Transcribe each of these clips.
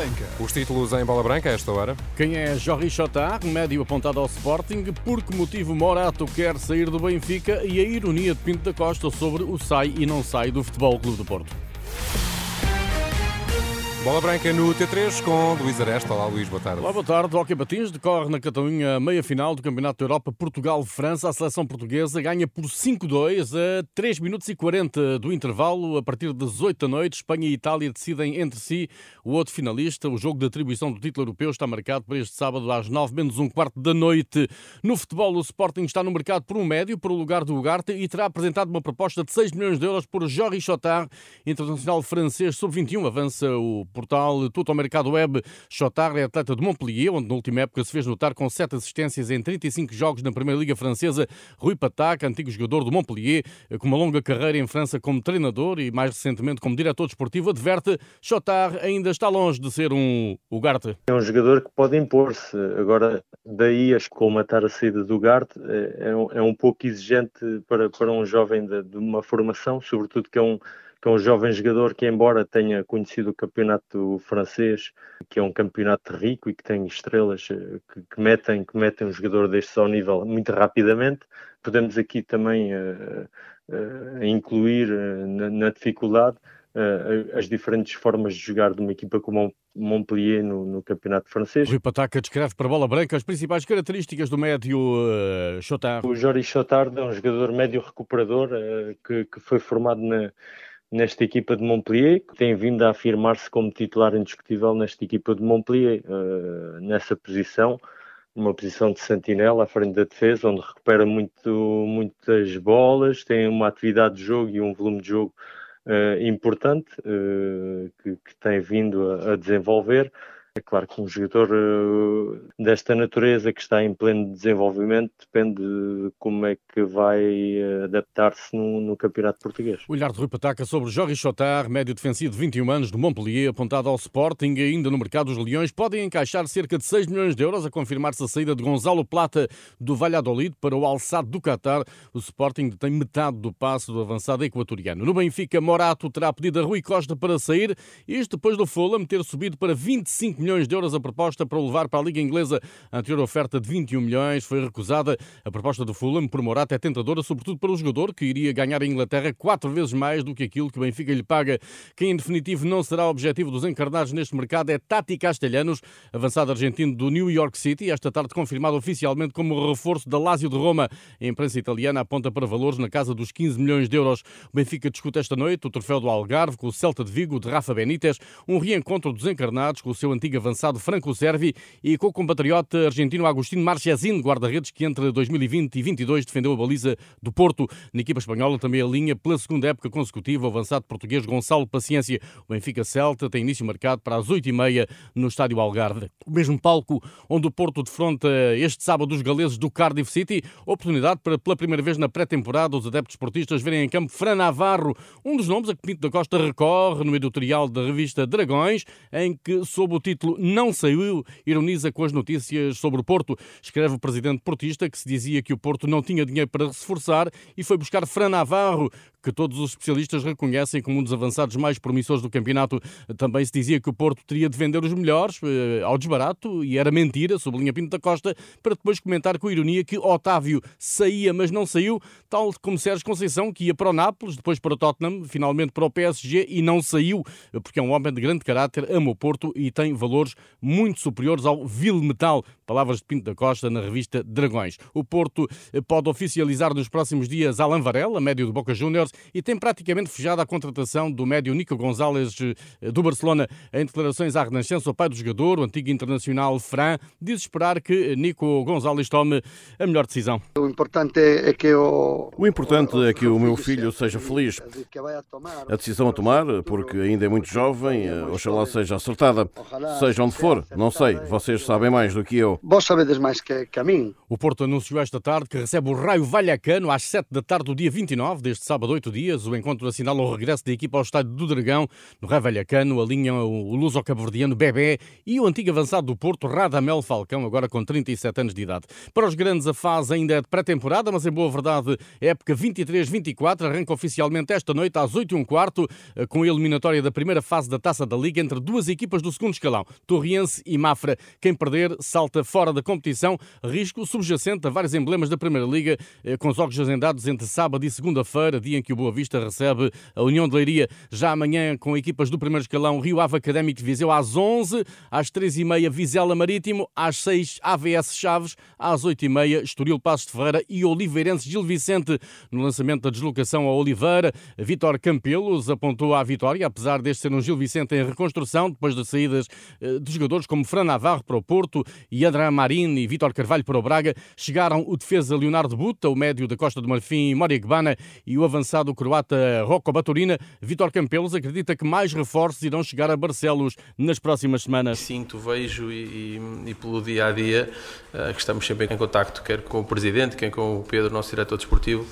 Branca. Os títulos em bola branca a esta hora. Quem é Jorri Chotard, médio apontado ao Sporting, por que motivo Morato quer sair do Benfica e a ironia de Pinto da Costa sobre o sai e não sai do Futebol Clube do Porto. Bola branca no T3 com Luís Aresta. Olá, Luís, boa tarde. Olá, boa tarde. Hockey Patins decorre na Catalunha a meia-final do Campeonato da Europa Portugal-França. A seleção portuguesa ganha por 5-2 a 3 minutos e 40 do intervalo. A partir das 8 da noite, Espanha e Itália decidem entre si o outro finalista. O jogo de atribuição do título europeu está marcado para este sábado às 9 menos um quarto da noite. No futebol, o Sporting está no mercado por um médio, para o lugar do Ugarte, e terá apresentado uma proposta de 6 milhões de euros por Jorri Chotard, internacional francês sub-21. Avança o portal Tudo ao Mercado Web. Chotard é atleta de Montpellier, onde na última época se fez notar com sete assistências em 35 jogos na Primeira Liga Francesa. Rui Patac, antigo jogador do Montpellier, com uma longa carreira em França como treinador e mais recentemente como diretor desportivo, adverte Chotard ainda está longe de ser um Ugarte. É um jogador que pode impor-se. Agora, daí a colmatar a saída do Ugarte é, um, é um pouco exigente para, um jovem de uma formação, sobretudo que é um que é um jovem jogador que, embora tenha conhecido o campeonato francês, que é um campeonato rico e que tem estrelas eh, que, que metem, que metem um jogador destes ao nível muito rapidamente, podemos aqui também uh, uh, incluir na, na, dificuldade as diferentes formas de jogar de uma equipa como Montpellier no, no, campeonato francês. Rui Pataca descreve para a bola branca as principais características do médio uh, Chotard. O Joris Chotard é um jogador médio recuperador uh, que, que, foi formado na, nesta equipa de Montpellier, que tem vindo a afirmar-se como titular indiscutível nesta equipa de Montpellier, uh, nessa posição, uma posição de sentinela à frente da defesa, onde recupera muito, muitas bolas, tem uma atividade de jogo e um volume de jogo uh, importante uh, que, que, tem vindo a, a desenvolver. É claro que um jogador uh, desta natureza que está em pleno desenvolvimento depende de como é que vai uh, adaptar-se no, no, campeonato português. O olhar de Rui Pataca sobre Jorge Chotard, médio defensivo de 21 anos do Montpellier, apontado ao Sporting ainda no mercado dos Leões, podem encaixar cerca de 6 milhões de euros a confirmar-se a saída de Gonzalo Plata do Valladolid para o Alçado do Qatar. O Sporting tem metade do passo do avançado equatoriano. No Benfica, Morato terá pedido a Rui Costa para sair, isto depois do Fulham ter subido para 25 milhões de euros a proposta para o levar para a Liga Inglesa. A anterior oferta de 21 milhões foi recusada. A proposta do Fulham por Morata é tentadora, sobretudo para o jogador, que iria ganhar a Inglaterra quatro vezes mais do que aquilo que o Benfica lhe paga. Quem, em definitivo, não será o objetivo dos encarnados neste mercado é Tati Castelhanos, avançado argentino do New York City, esta tarde confirmado oficialmente como reforço da Lazio de Roma. A imprensa italiana aponta para valores na casa dos 15 milhões de euros. O Benfica discute esta noite o troféu do Algarve com o Celta de Vigo de Rafa Benítez, um reencontro dos encarnados com o seu antigo avançado franco-servi e com o compatriota argentino Agostinho Marchesín, guarda-redes que entre 2020 e 2022 defendeu a baliza do Porto. Na equipa espanhola também a linha pela segunda época consecutiva o avançado português Gonçalo Paciência. O Benfica Celta tem início marcado para as 8h30 no estádio Algarve. O mesmo palco onde o Porto defronta este sábado os galeses do Cardiff City. Oportunidade para, pela primeira vez na pré-temporada, os adeptos esportistas verem em campo Fran Navarro, um dos nomes a que Pinto da Costa recorre no editorial da revista Dragões, em que, sob o título não saiu, ironiza com as notícias sobre o Porto. Escreve o presidente portista que se dizia que o Porto não tinha dinheiro para reforçar e foi buscar Fran Navarro, que todos os especialistas reconhecem como um dos avançados mais promissores do campeonato. Também se dizia que o Porto teria de vender os melhores eh, ao desbarato e era mentira, sublinha Pinto da Costa, para depois comentar com ironia que Otávio saía, mas não saiu, tal como Sérgio Conceição, que ia para o Nápoles, depois para o Tottenham, finalmente para o PSG e não saiu, porque é um homem de grande caráter, ama o Porto e tem valores muito superiores ao vil metal. Palavras de Pinto da Costa na revista Dragões. O Porto eh, pode oficializar nos próximos dias Alan Varela, médio do Boca Juniors, e tem praticamente fechado a contratação do médio Nico Gonzalez eh, do Barcelona. Em declarações à Renascença, o pai do jogador, o antigo internacional Fran, diz esperar que Nico Gonzalez tome a melhor decisão. O importante é que o... O importante é que o meu filho seja feliz. A decisão a tomar, porque ainda é muito jovem, eh, oxalá seja acertada. Seja onde for. Não sei, vocês sabem mais do que eu. Vos sabedes mais que, que a mim. O Porto anunciou esta tarde que recebe o Raio Vallecano às 7 da tarde do dia 29, deste sábado, 8 dias. O encontro assinala o regresso da equipa ao estádio do Dragão. No Raio Vallecano alinham o luso cabo-verdiano Bebé e o antigo avançado do Porto, Radamel Falcão, agora com 37 anos de idade. Para os grandes, a fase ainda é de pré-temporada, mas em boa verdade, a época 23-24 arranca oficialmente esta noite às 8 e um quarto, com a eliminatória da primeira fase da Taça da Liga entre duas equipas do segundo escalão, Torriense e Mafra. Quem perder salta fora da competição, risco subjacente a vários emblemas da Primeira Liga, eh, com os jogos agendados entre sábado e segunda-feira, dia em que o Boa Vista recebe a União de Leiria. Já amanhã, com equipas do primeiro escalão, Rio Ave Académico Viseu às 11, às 3h30 Vizela Marítimo, às 6 AVS Chaves, às 8h30 Estoril Passos de Ferreira e Oliveirense Gil Vicente. No lançamento da deslocação a Oliveira, Vitor Campelos apontou à vitória, apesar deste ser um Gil Vicente em reconstrução, depois das saídas de jogadores como Fran Navarro para o Porto e André Marini e Vítor Carvalho para o Braga. Chegaram o defesa Leonardo Buta, o médio da Costa do Marfim Moria Gbana e o avançado croata Rocco Baturina. Vítor Campelos acredita que mais reforços irão chegar a Barcelos nas próximas semanas. Sinto, vejo e, e, e pelo dia a dia uh, que estamos sempre em contacto, quer com o Presidente, quer com o Pedro, nosso diretor desportivo,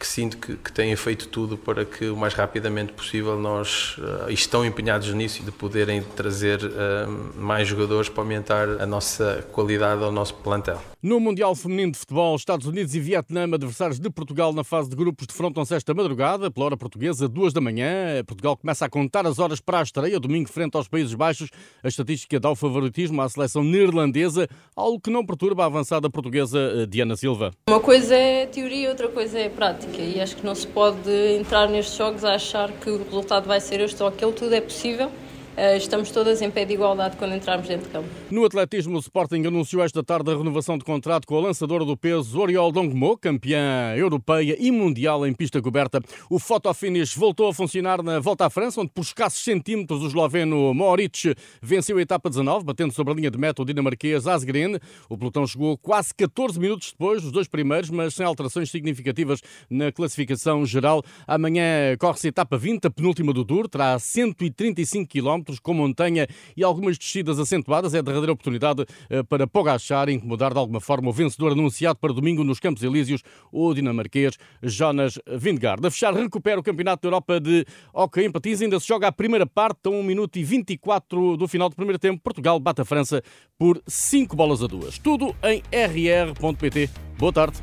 que sinto que, que têm feito tudo para que o mais rapidamente possível nós uh, estão empenhados nisso e de poderem trazer uh, mais jogadores para aumentar a nossa qualidade ao nosso plantel. No Mundial Feminino de Futebol, Estados Unidos e Vietnã, adversários de Portugal na fase de grupos, defrontam-se esta madrugada, pela hora portuguesa, duas da manhã. Portugal começa a contar as horas para a estreia, domingo frente aos Países Baixos. A estatística dá o favoritismo à seleção neerlandesa, algo que não perturba a avançada portuguesa eh, Diana Silva. Uma coisa é teoria, outra coisa é prática e acho que não se pode entrar nestes jogos a achar que o resultado vai ser este ou aquele, tudo é possível. Eh, estamos todas em pé de igualdade quando entrarmos dentro de campo. No atletismo, o Sporting anunciou esta tarde a renovação de contrato com a lançadora do peso Oriol Dongmo, campeã europeia e mundial em pista coberta. O fotofinish voltou a funcionar na volta à França, onde por escassos centímetros o esloveno Moritz venceu a etapa 19, batendo sobre a linha de meta o dinamarquês Asgren. O pelotão chegou quase 14 minutos depois dos dois primeiros, mas sem alterações significativas na classificação geral. Amanhã corre-se a etapa 20, a penúltima do Tour, terá 135 km com montanha e algumas descidas acentuadas. É a derradeira oportunidade eh, para Pogachar incomodar de alguma forma o vencedor anunciado para domingo nos Campos Elíseos, o dinamarquês Jonas Vingegaard. A fechar, recupera o Campeonato da Europa de Hockey em Patins. Ainda se joga a primeira parte, a 1 minuto e 24 do final do primeiro tempo. Portugal bate a França por 5 bolas a 2. Tudo em rr.pt. Boa tarde.